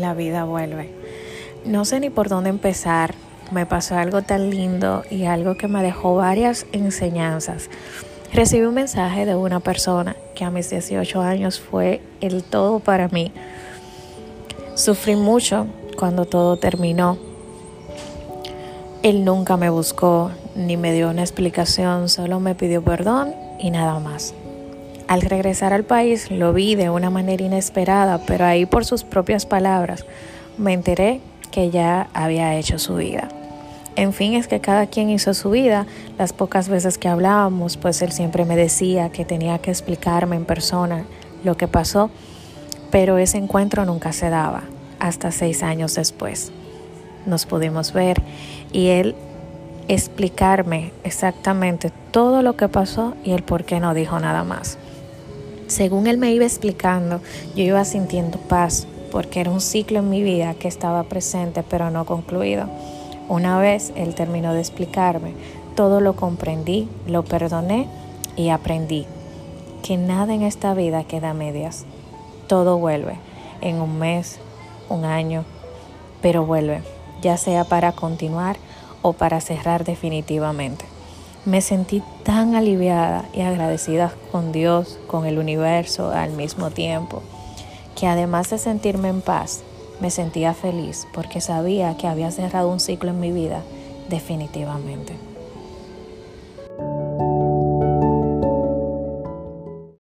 la vida vuelve. No sé ni por dónde empezar. Me pasó algo tan lindo y algo que me dejó varias enseñanzas. Recibí un mensaje de una persona que a mis 18 años fue el todo para mí. Sufrí mucho cuando todo terminó. Él nunca me buscó ni me dio una explicación, solo me pidió perdón y nada más. Al regresar al país lo vi de una manera inesperada, pero ahí por sus propias palabras me enteré que ya había hecho su vida. En fin, es que cada quien hizo su vida. Las pocas veces que hablábamos, pues él siempre me decía que tenía que explicarme en persona lo que pasó, pero ese encuentro nunca se daba, hasta seis años después. Nos pudimos ver y él explicarme exactamente todo lo que pasó y el por qué no dijo nada más. Según él me iba explicando, yo iba sintiendo paz, porque era un ciclo en mi vida que estaba presente pero no concluido. Una vez él terminó de explicarme, todo lo comprendí, lo perdoné y aprendí que nada en esta vida queda a medias. Todo vuelve en un mes, un año, pero vuelve, ya sea para continuar o para cerrar definitivamente. Me sentí tan aliviada y agradecida con Dios, con el universo al mismo tiempo, que además de sentirme en paz, me sentía feliz porque sabía que había cerrado un ciclo en mi vida definitivamente.